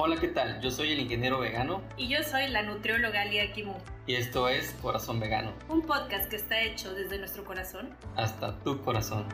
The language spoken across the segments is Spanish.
Hola, ¿qué tal? Yo soy el ingeniero vegano. Y yo soy la nutrióloga Lia Kimu. Y esto es Corazón Vegano. Un podcast que está hecho desde nuestro corazón. Hasta tu corazón.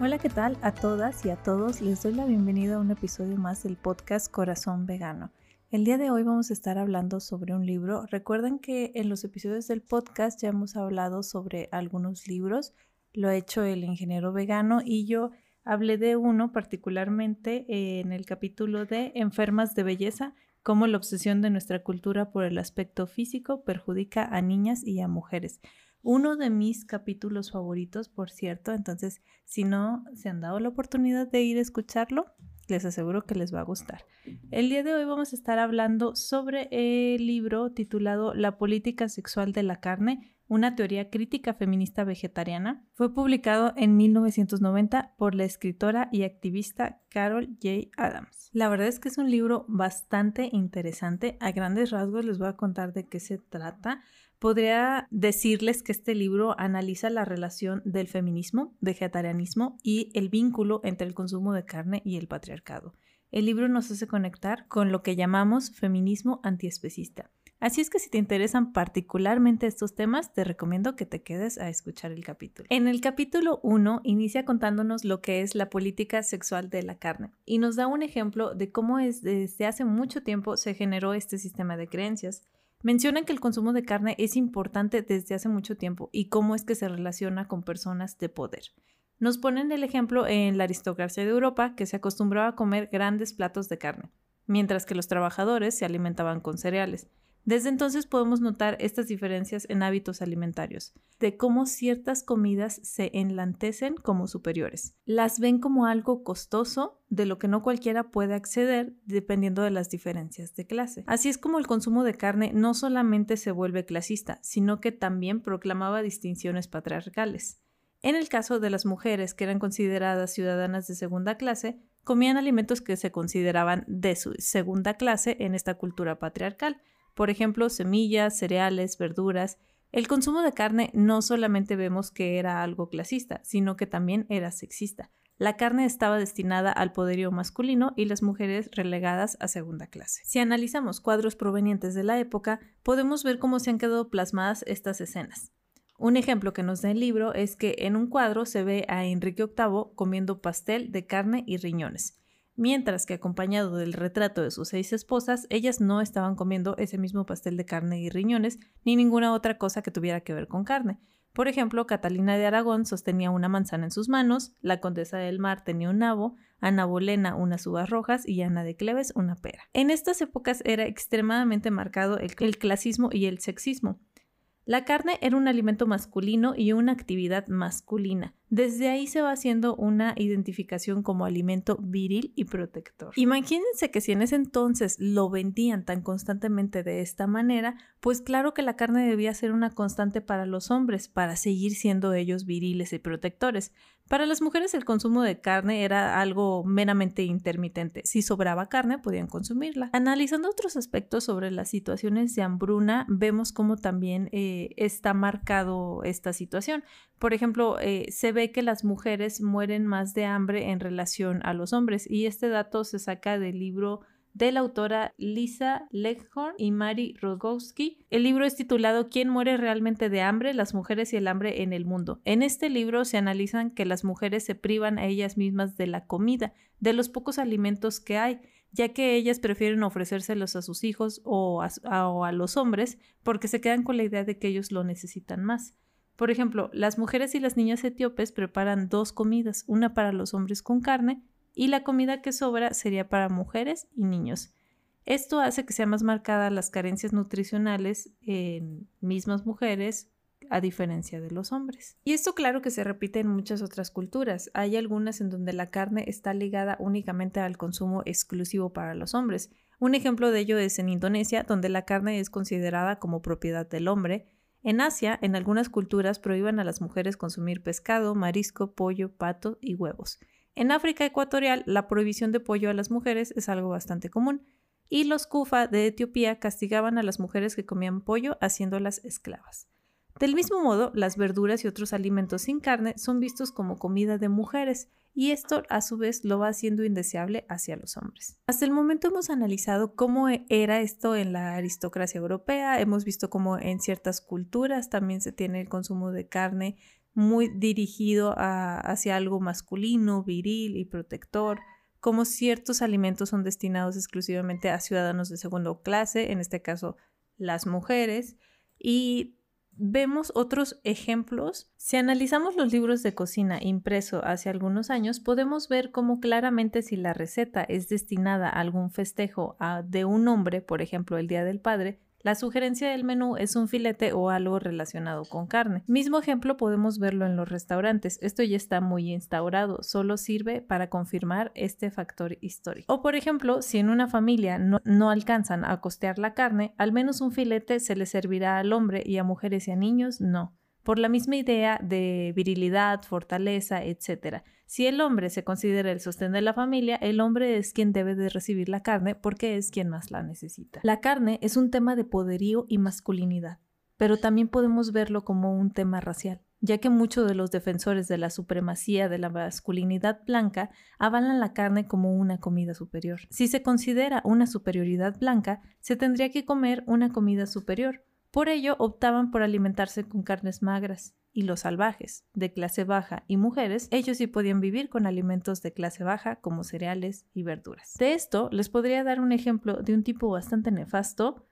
Hola, ¿qué tal? A todas y a todos les doy la bienvenida a un episodio más del podcast Corazón Vegano. El día de hoy vamos a estar hablando sobre un libro. Recuerden que en los episodios del podcast ya hemos hablado sobre algunos libros. Lo ha hecho el ingeniero vegano y yo hablé de uno particularmente en el capítulo de Enfermas de Belleza, cómo la obsesión de nuestra cultura por el aspecto físico perjudica a niñas y a mujeres uno de mis capítulos favoritos, por cierto. Entonces, si no se han dado la oportunidad de ir a escucharlo, les aseguro que les va a gustar. El día de hoy vamos a estar hablando sobre el libro titulado La política sexual de la carne, una teoría crítica feminista vegetariana. Fue publicado en 1990 por la escritora y activista Carol J. Adams. La verdad es que es un libro bastante interesante. A grandes rasgos les voy a contar de qué se trata. Podría decirles que este libro analiza la relación del feminismo, vegetarianismo y el vínculo entre el consumo de carne y el patriarcado. El libro nos hace conectar con lo que llamamos feminismo antiespecista. Así es que si te interesan particularmente estos temas, te recomiendo que te quedes a escuchar el capítulo. En el capítulo 1 inicia contándonos lo que es la política sexual de la carne y nos da un ejemplo de cómo desde hace mucho tiempo se generó este sistema de creencias. Mencionan que el consumo de carne es importante desde hace mucho tiempo y cómo es que se relaciona con personas de poder. Nos ponen el ejemplo en la aristocracia de Europa, que se acostumbraba a comer grandes platos de carne, mientras que los trabajadores se alimentaban con cereales. Desde entonces podemos notar estas diferencias en hábitos alimentarios, de cómo ciertas comidas se enlantecen como superiores. Las ven como algo costoso, de lo que no cualquiera puede acceder dependiendo de las diferencias de clase. Así es como el consumo de carne no solamente se vuelve clasista, sino que también proclamaba distinciones patriarcales. En el caso de las mujeres que eran consideradas ciudadanas de segunda clase, comían alimentos que se consideraban de su segunda clase en esta cultura patriarcal, por ejemplo, semillas, cereales, verduras. El consumo de carne no solamente vemos que era algo clasista, sino que también era sexista. La carne estaba destinada al poderío masculino y las mujeres relegadas a segunda clase. Si analizamos cuadros provenientes de la época, podemos ver cómo se han quedado plasmadas estas escenas. Un ejemplo que nos da el libro es que en un cuadro se ve a Enrique VIII comiendo pastel de carne y riñones mientras que acompañado del retrato de sus seis esposas, ellas no estaban comiendo ese mismo pastel de carne y riñones, ni ninguna otra cosa que tuviera que ver con carne. Por ejemplo, Catalina de Aragón sostenía una manzana en sus manos, la condesa del mar tenía un nabo, Ana Bolena unas uvas rojas y Ana de Cleves una pera. En estas épocas era extremadamente marcado el, el clasismo y el sexismo. La carne era un alimento masculino y una actividad masculina. Desde ahí se va haciendo una identificación como alimento viril y protector. Imagínense que si en ese entonces lo vendían tan constantemente de esta manera, pues claro que la carne debía ser una constante para los hombres, para seguir siendo ellos viriles y protectores. Para las mujeres el consumo de carne era algo meramente intermitente. Si sobraba carne podían consumirla. Analizando otros aspectos sobre las situaciones de hambruna, vemos cómo también eh, está marcado esta situación. Por ejemplo, eh, se ve que las mujeres mueren más de hambre en relación a los hombres y este dato se saca del libro de la autora Lisa Leghorn y Mary Rogowski. El libro es titulado ¿Quién muere realmente de hambre? Las mujeres y el hambre en el mundo. En este libro se analizan que las mujeres se privan a ellas mismas de la comida, de los pocos alimentos que hay, ya que ellas prefieren ofrecérselos a sus hijos o a, o a los hombres porque se quedan con la idea de que ellos lo necesitan más. Por ejemplo, las mujeres y las niñas etíopes preparan dos comidas, una para los hombres con carne y la comida que sobra sería para mujeres y niños. Esto hace que sean más marcadas las carencias nutricionales en mismas mujeres a diferencia de los hombres. Y esto claro que se repite en muchas otras culturas. Hay algunas en donde la carne está ligada únicamente al consumo exclusivo para los hombres. Un ejemplo de ello es en Indonesia, donde la carne es considerada como propiedad del hombre. En Asia, en algunas culturas prohíban a las mujeres consumir pescado, marisco, pollo, pato y huevos. En África ecuatorial, la prohibición de pollo a las mujeres es algo bastante común, y los Kufa de Etiopía castigaban a las mujeres que comían pollo haciéndolas esclavas. Del mismo modo, las verduras y otros alimentos sin carne son vistos como comida de mujeres, y esto a su vez lo va haciendo indeseable hacia los hombres. Hasta el momento hemos analizado cómo era esto en la aristocracia europea, hemos visto cómo en ciertas culturas también se tiene el consumo de carne muy dirigido hacia algo masculino, viril y protector, como ciertos alimentos son destinados exclusivamente a ciudadanos de segunda clase, en este caso las mujeres, y vemos otros ejemplos. Si analizamos los libros de cocina impreso hace algunos años, podemos ver cómo claramente si la receta es destinada a algún festejo de un hombre, por ejemplo el Día del Padre, la sugerencia del menú es un filete o algo relacionado con carne. Mismo ejemplo podemos verlo en los restaurantes. Esto ya está muy instaurado, solo sirve para confirmar este factor histórico. O por ejemplo, si en una familia no, alcanzan a costear la carne, al menos un filete se le servirá al hombre y a mujeres y a niños no por la misma idea de virilidad, fortaleza, etc. Si el hombre se considera el sostén de la familia, el hombre es quien debe de recibir la carne porque es quien más la necesita. La carne es un tema de poderío y masculinidad, pero también podemos verlo como un tema racial ya que muchos de los defensores de la supremacía de la masculinidad blanca avalan la carne como una comida superior. Si se considera una superioridad blanca, se tendría que comer una comida superior, por ello optaban por alimentarse con carnes magras, y los salvajes, de clase baja y mujeres, ellos sí podían vivir con alimentos de clase baja como cereales y verduras. De esto les podría dar un ejemplo de un tipo bastante nefasto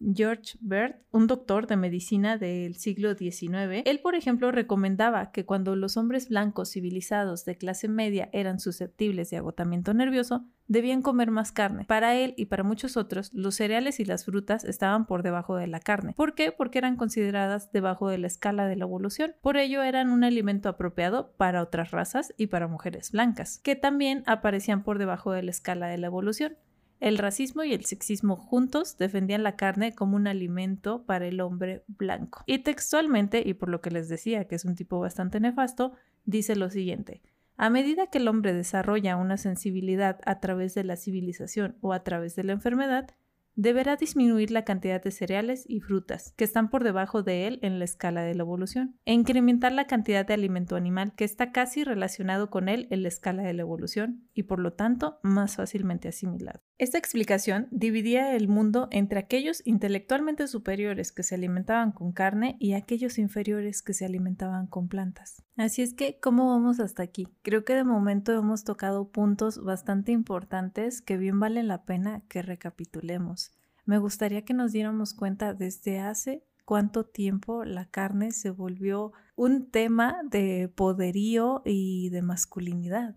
George Bert, un doctor de medicina del siglo XIX, él, por ejemplo, recomendaba que cuando los hombres blancos civilizados de clase media eran susceptibles de agotamiento nervioso, debían comer más carne. Para él y para muchos otros, los cereales y las frutas estaban por debajo de la carne. ¿Por qué? Porque eran consideradas debajo de la escala de la evolución. Por ello eran un alimento apropiado para otras razas y para mujeres blancas, que también aparecían por debajo de la escala de la evolución. El racismo y el sexismo juntos defendían la carne como un alimento para el hombre blanco. Y textualmente, y por lo que les decía que es un tipo bastante nefasto, dice lo siguiente. A medida que el hombre desarrolla una sensibilidad a través de la civilización o a través de la enfermedad, deberá disminuir la cantidad de cereales y frutas que están por debajo de él en la escala de la evolución e incrementar la cantidad de alimento animal que está casi relacionado con él en la escala de la evolución y por lo tanto más fácilmente asimilado. Esta explicación dividía el mundo entre aquellos intelectualmente superiores que se alimentaban con carne y aquellos inferiores que se alimentaban con plantas. Así es que, ¿cómo vamos hasta aquí? Creo que de momento hemos tocado puntos bastante importantes que bien valen la pena que recapitulemos. Me gustaría que nos diéramos cuenta desde hace cuánto tiempo la carne se volvió un tema de poderío y de masculinidad.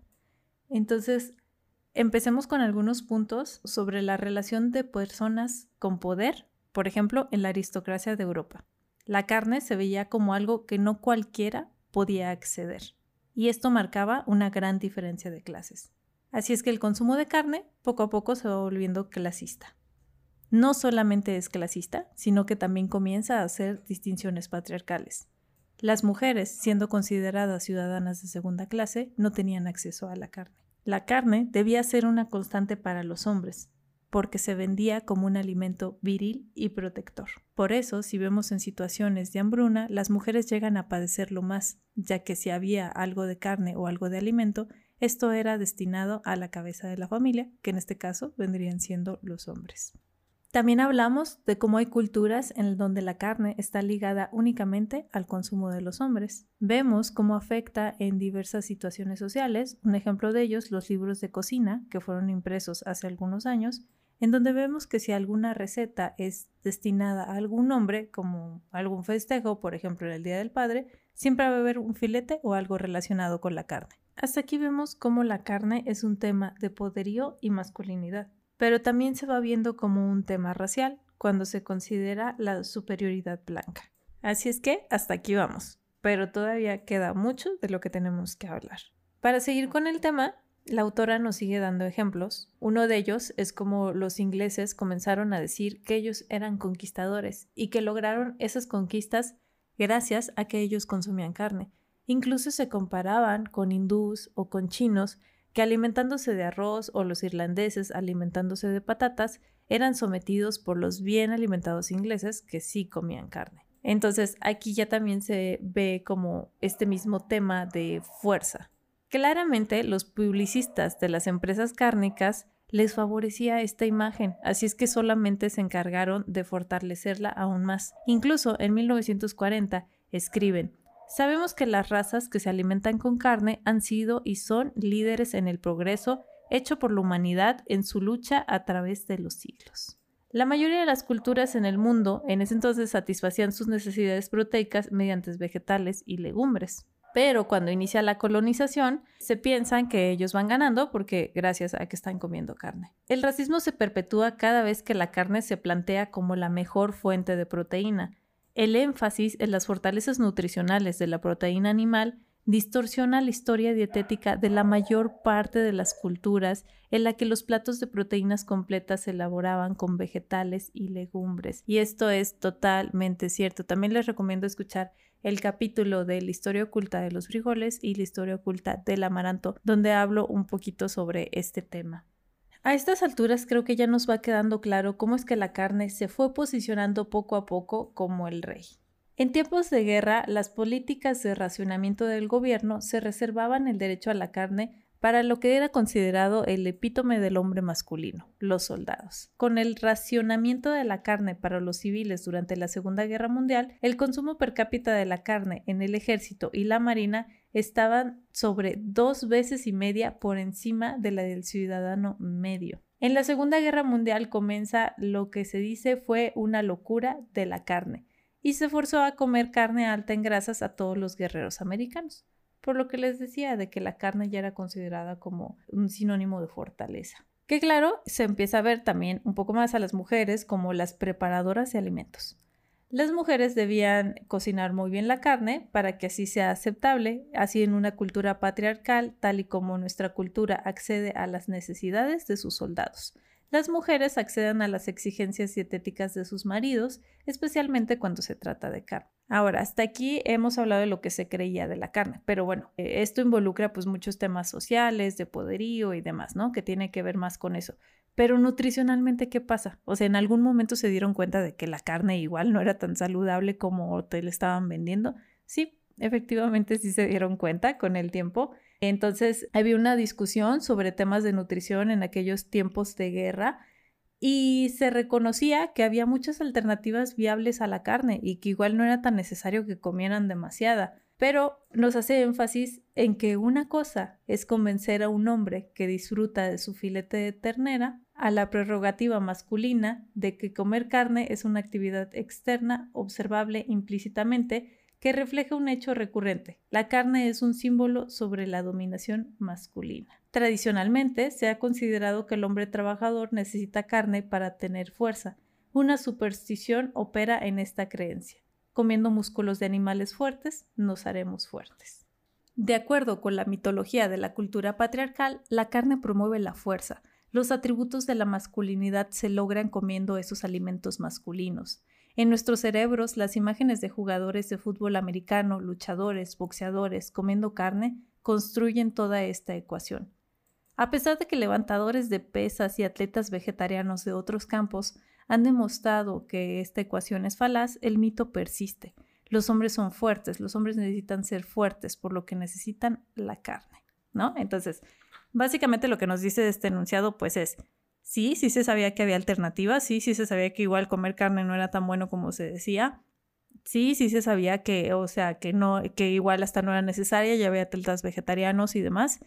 Entonces, Empecemos con algunos puntos sobre la relación de personas con poder, por ejemplo, en la aristocracia de Europa. La carne se veía como algo que no cualquiera podía acceder, y esto marcaba una gran diferencia de clases. Así es que el consumo de carne poco a poco se va volviendo clasista. No solamente es clasista, sino que también comienza a hacer distinciones patriarcales. Las mujeres, siendo consideradas ciudadanas de segunda clase, no tenían acceso a la carne. La carne debía ser una constante para los hombres, porque se vendía como un alimento viril y protector. Por eso, si vemos en situaciones de hambruna, las mujeres llegan a padecerlo más, ya que si había algo de carne o algo de alimento, esto era destinado a la cabeza de la familia, que en este caso vendrían siendo los hombres. También hablamos de cómo hay culturas en donde la carne está ligada únicamente al consumo de los hombres. Vemos cómo afecta en diversas situaciones sociales, un ejemplo de ellos los libros de cocina que fueron impresos hace algunos años, en donde vemos que si alguna receta es destinada a algún hombre, como algún festejo, por ejemplo el Día del Padre, siempre va a haber un filete o algo relacionado con la carne. Hasta aquí vemos cómo la carne es un tema de poderío y masculinidad pero también se va viendo como un tema racial cuando se considera la superioridad blanca. Así es que hasta aquí vamos, pero todavía queda mucho de lo que tenemos que hablar. Para seguir con el tema, la autora nos sigue dando ejemplos. Uno de ellos es como los ingleses comenzaron a decir que ellos eran conquistadores y que lograron esas conquistas gracias a que ellos consumían carne. Incluso se comparaban con hindús o con chinos que alimentándose de arroz o los irlandeses alimentándose de patatas, eran sometidos por los bien alimentados ingleses que sí comían carne. Entonces aquí ya también se ve como este mismo tema de fuerza. Claramente los publicistas de las empresas cárnicas les favorecía esta imagen, así es que solamente se encargaron de fortalecerla aún más. Incluso en 1940 escriben, Sabemos que las razas que se alimentan con carne han sido y son líderes en el progreso hecho por la humanidad en su lucha a través de los siglos. La mayoría de las culturas en el mundo en ese entonces satisfacían sus necesidades proteicas mediante vegetales y legumbres. Pero cuando inicia la colonización, se piensan que ellos van ganando porque gracias a que están comiendo carne. El racismo se perpetúa cada vez que la carne se plantea como la mejor fuente de proteína. El énfasis en las fortalezas nutricionales de la proteína animal distorsiona la historia dietética de la mayor parte de las culturas en la que los platos de proteínas completas se elaboraban con vegetales y legumbres. Y esto es totalmente cierto. También les recomiendo escuchar el capítulo de la historia oculta de los frijoles y la historia oculta del amaranto, donde hablo un poquito sobre este tema. A estas alturas creo que ya nos va quedando claro cómo es que la carne se fue posicionando poco a poco como el rey. En tiempos de guerra, las políticas de racionamiento del gobierno se reservaban el derecho a la carne para lo que era considerado el epítome del hombre masculino, los soldados. Con el racionamiento de la carne para los civiles durante la Segunda Guerra Mundial, el consumo per cápita de la carne en el ejército y la marina estaban sobre dos veces y media por encima de la del ciudadano medio. En la Segunda Guerra Mundial comienza lo que se dice fue una locura de la carne y se forzó a comer carne alta en grasas a todos los guerreros americanos, por lo que les decía de que la carne ya era considerada como un sinónimo de fortaleza. Que claro, se empieza a ver también un poco más a las mujeres como las preparadoras de alimentos. Las mujeres debían cocinar muy bien la carne para que así sea aceptable, así en una cultura patriarcal, tal y como nuestra cultura accede a las necesidades de sus soldados las mujeres acceden a las exigencias dietéticas de sus maridos, especialmente cuando se trata de carne. Ahora, hasta aquí hemos hablado de lo que se creía de la carne, pero bueno, eh, esto involucra pues muchos temas sociales, de poderío y demás, ¿no? Que tiene que ver más con eso. Pero nutricionalmente, ¿qué pasa? O sea, en algún momento se dieron cuenta de que la carne igual no era tan saludable como te le estaban vendiendo. Sí, efectivamente sí se dieron cuenta con el tiempo entonces había una discusión sobre temas de nutrición en aquellos tiempos de guerra y se reconocía que había muchas alternativas viables a la carne y que igual no era tan necesario que comieran demasiada. Pero nos hace énfasis en que una cosa es convencer a un hombre que disfruta de su filete de ternera a la prerrogativa masculina de que comer carne es una actividad externa observable implícitamente que refleja un hecho recurrente. La carne es un símbolo sobre la dominación masculina. Tradicionalmente se ha considerado que el hombre trabajador necesita carne para tener fuerza. Una superstición opera en esta creencia. Comiendo músculos de animales fuertes, nos haremos fuertes. De acuerdo con la mitología de la cultura patriarcal, la carne promueve la fuerza. Los atributos de la masculinidad se logran comiendo esos alimentos masculinos. En nuestros cerebros, las imágenes de jugadores de fútbol americano, luchadores, boxeadores, comiendo carne, construyen toda esta ecuación. A pesar de que levantadores de pesas y atletas vegetarianos de otros campos han demostrado que esta ecuación es falaz, el mito persiste. Los hombres son fuertes, los hombres necesitan ser fuertes, por lo que necesitan la carne, ¿no? Entonces, básicamente lo que nos dice este enunciado, pues es, Sí, sí se sabía que había alternativas, sí, sí se sabía que igual comer carne no era tan bueno como se decía. Sí, sí se sabía que, o sea, que no, que igual hasta no era necesaria, ya había atletas vegetarianos y demás.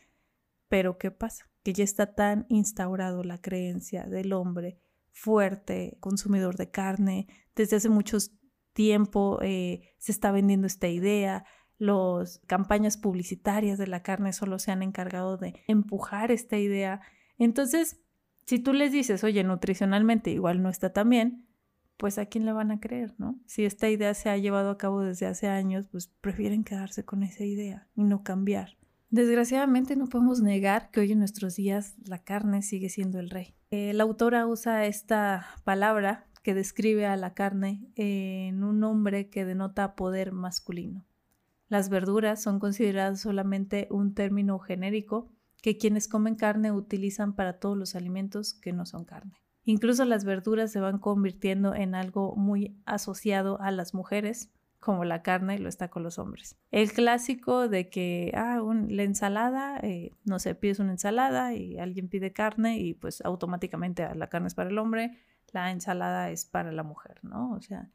Pero ¿qué pasa? Que ya está tan instaurado la creencia del hombre fuerte, consumidor de carne. Desde hace mucho tiempo eh, se está vendiendo esta idea. Las campañas publicitarias de la carne solo se han encargado de empujar esta idea. Entonces, si tú les dices, oye, nutricionalmente igual no está tan bien, pues a quién le van a creer, ¿no? Si esta idea se ha llevado a cabo desde hace años, pues prefieren quedarse con esa idea y no cambiar. Desgraciadamente no podemos negar que hoy en nuestros días la carne sigue siendo el rey. Eh, la autora usa esta palabra que describe a la carne en un nombre que denota poder masculino. Las verduras son consideradas solamente un término genérico que quienes comen carne utilizan para todos los alimentos que no son carne. Incluso las verduras se van convirtiendo en algo muy asociado a las mujeres, como la carne lo está con los hombres. El clásico de que, ah, la ensalada, eh, no sé, pides una ensalada y alguien pide carne y pues automáticamente ah, la carne es para el hombre, la ensalada es para la mujer, ¿no? O sea,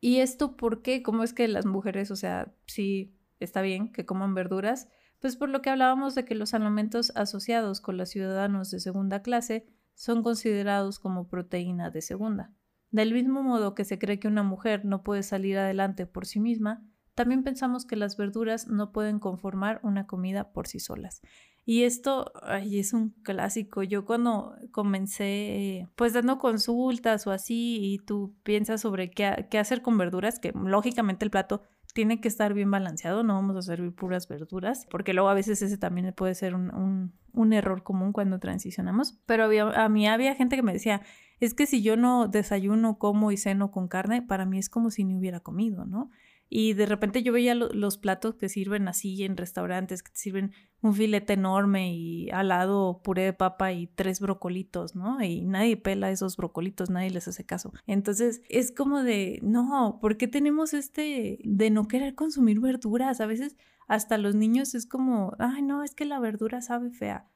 ¿y esto por qué? ¿Cómo es que las mujeres, o sea, sí está bien que coman verduras? Pues por lo que hablábamos de que los alimentos asociados con los ciudadanos de segunda clase son considerados como proteína de segunda. Del mismo modo que se cree que una mujer no puede salir adelante por sí misma, también pensamos que las verduras no pueden conformar una comida por sí solas. Y esto ay, es un clásico. Yo cuando comencé, pues dando consultas o así, y tú piensas sobre qué, hacer con verduras, que lógicamente el plato tiene que estar bien balanceado, no vamos a servir puras verduras, porque luego a veces ese también puede ser un, error común cuando transicionamos. Pero a mí había gente que me decía, es que si yo no desayuno, como y ceno con carne, para mí es como si no hubiera comido, ¿no? Y de repente yo veía los platos que sirven así en restaurantes, que sirven un filete enorme y al lado puré de papa y tres brocolitos, ¿no? Y nadie pela esos brocolitos, nadie les hace caso. Entonces es como de, no, ¿por qué tenemos este de no querer consumir verduras? A veces hasta los niños es como, ay, no, es que la verdura sabe fea.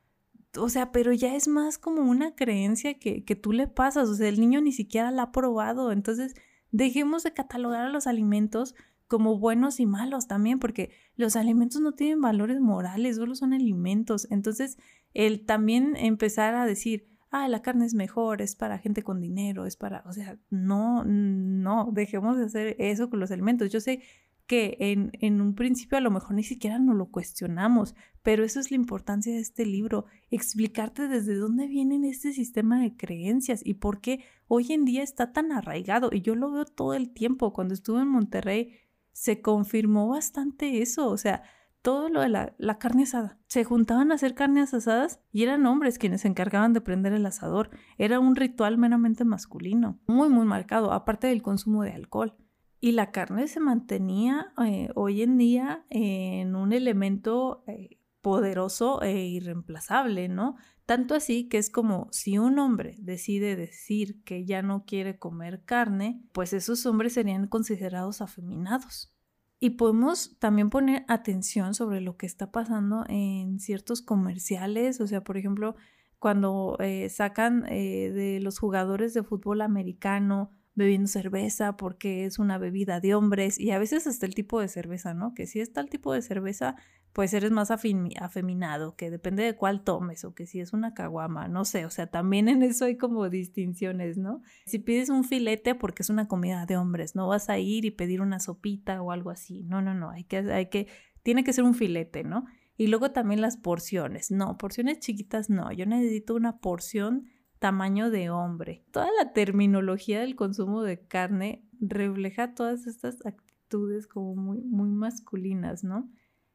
O sea, pero ya es más como una creencia que, que tú le pasas, o sea, el niño ni siquiera la ha probado. Entonces, dejemos de catalogar a los alimentos como buenos y malos también, porque los alimentos no tienen valores morales, solo son alimentos. Entonces, el también empezar a decir, ah, la carne es mejor, es para gente con dinero, es para, o sea, no, no, dejemos de hacer eso con los alimentos. Yo sé que en, un principio a lo mejor ni siquiera nos lo cuestionamos, pero eso es la importancia de este libro, explicarte desde dónde vienen este sistema de creencias y por qué hoy en día está tan arraigado. Y yo lo veo todo el tiempo. Cuando estuve en Monterrey, se confirmó bastante eso, o sea, todo lo de la, carne asada. Se juntaban a hacer carnes asadas y eran hombres quienes se encargaban de prender el asador. Era un ritual meramente masculino, muy, muy marcado, aparte del consumo de alcohol. Y la carne se mantenía eh, hoy en día en un elemento eh, poderoso e irreemplazable, ¿no? Tanto así que es como si un hombre decide decir que ya no quiere comer carne, pues esos hombres serían considerados afeminados. Y podemos también poner atención sobre lo que está pasando en ciertos comerciales, o sea, por ejemplo, cuando eh, sacan de los jugadores de fútbol americano bebiendo cerveza porque es una bebida de hombres y a veces hasta el tipo de cerveza, ¿no? Que si es tal tipo de cerveza, pues eres más afeminado, que depende de cuál tomes o que si es una caguama, no sé, o sea, también en eso hay como distinciones, ¿no? Si pides un filete porque es una comida de hombres, no vas a ir y pedir una sopita o algo así, no, no, no, hay que, hay que, tiene que ser un filete, ¿no? Y luego también las porciones, no, porciones chiquitas no, yo necesito una porción tamaño de hombre. Toda la terminología del consumo de carne refleja todas estas actitudes como muy, muy masculinas, ¿no?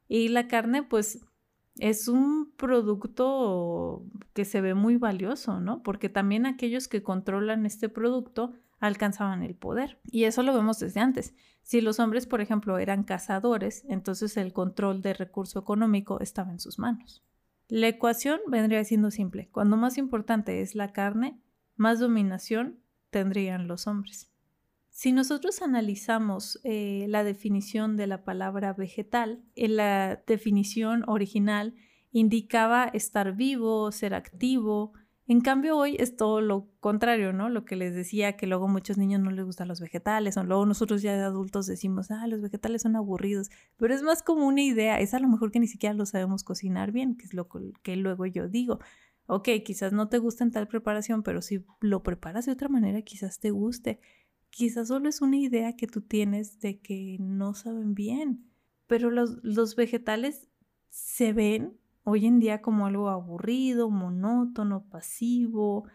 Y la carne, pues, es un producto que se ve muy valioso, ¿no? Porque también aquellos que controlan este producto alcanzaban el poder. Y eso lo vemos desde antes. Si los hombres, por ejemplo, eran cazadores, entonces el control del recurso económico estaba en sus manos. La ecuación vendría siendo simple. Cuando más importante es la carne, más dominación tendrían los hombres. Si nosotros analizamos eh, la definición de la palabra vegetal, en la definición original indicaba estar vivo, ser activo, en cambio, hoy es todo lo contrario, ¿no? Lo que les decía, que luego muchos niños no les gustan los vegetales, o luego nosotros ya de adultos decimos, ah, los vegetales son aburridos, pero es más como una idea, es a lo mejor que ni siquiera lo sabemos cocinar bien, que es lo que luego yo digo. Ok, quizás no te gusta en tal preparación, pero si lo preparas de otra manera, quizás te guste. Quizás solo es una idea que tú tienes de que no saben bien, pero los, los vegetales se ven hoy en día como algo aburrido, monótono, pasivo,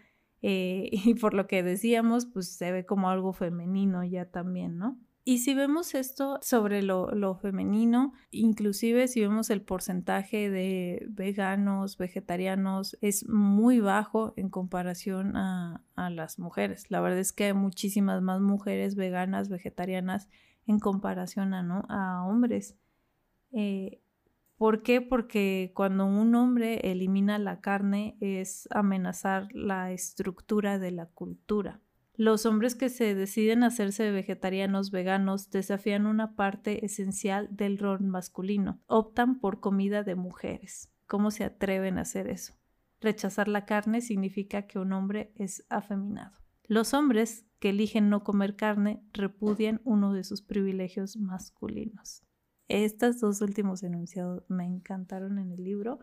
eh, y por lo que decíamos, pues se ve como algo femenino ya también, ¿no? Y si vemos esto sobre lo, lo, femenino, inclusive si vemos el porcentaje de veganos, vegetarianos, es muy bajo en comparación a, a, las mujeres. La verdad es que hay muchísimas más mujeres veganas, vegetarianas en comparación a, ¿no? a hombres. Eh, ¿Por qué? Porque cuando un hombre elimina la carne es amenazar la estructura de la cultura. Los hombres que se deciden hacerse vegetarianos veganos desafían una parte esencial del rol masculino. Optan por comida de mujeres. ¿Cómo se atreven a hacer eso? Rechazar la carne significa que un hombre es afeminado. Los hombres que eligen no comer carne repudian uno de sus privilegios masculinos. Estos dos últimos enunciados me encantaron en el libro.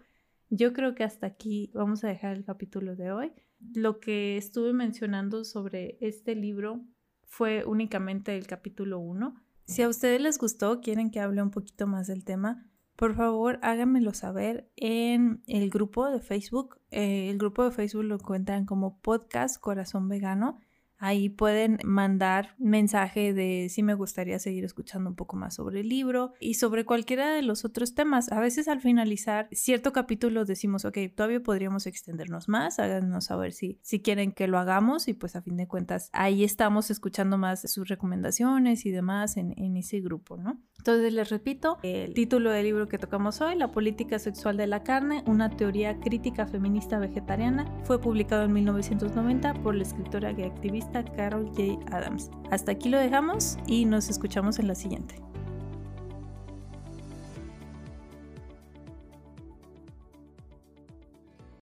Yo creo que hasta aquí vamos a dejar el capítulo de hoy. Lo que estuve mencionando sobre este libro fue únicamente el capítulo 1. Si a ustedes les gustó, quieren que hable un poquito más del tema, por favor háganmelo saber en el grupo de Facebook. Eh, el grupo de Facebook lo encuentran como Podcast Corazón Vegano. Ahí pueden mandar mensaje de si me gustaría seguir escuchando un poco más sobre el libro y sobre cualquiera de los otros temas. A veces al finalizar cierto capítulo decimos, ok, todavía podríamos extendernos más, háganos saber si, si quieren que lo hagamos y pues a fin de cuentas ahí estamos escuchando más sus recomendaciones y demás en, en ese grupo, ¿no? Entonces les repito, el título del libro que tocamos hoy, La política sexual de la carne, una teoría crítica feminista vegetariana, fue publicado en 1990 por la escritora y activista Carol J. Adams. Hasta aquí lo dejamos y nos escuchamos en la siguiente.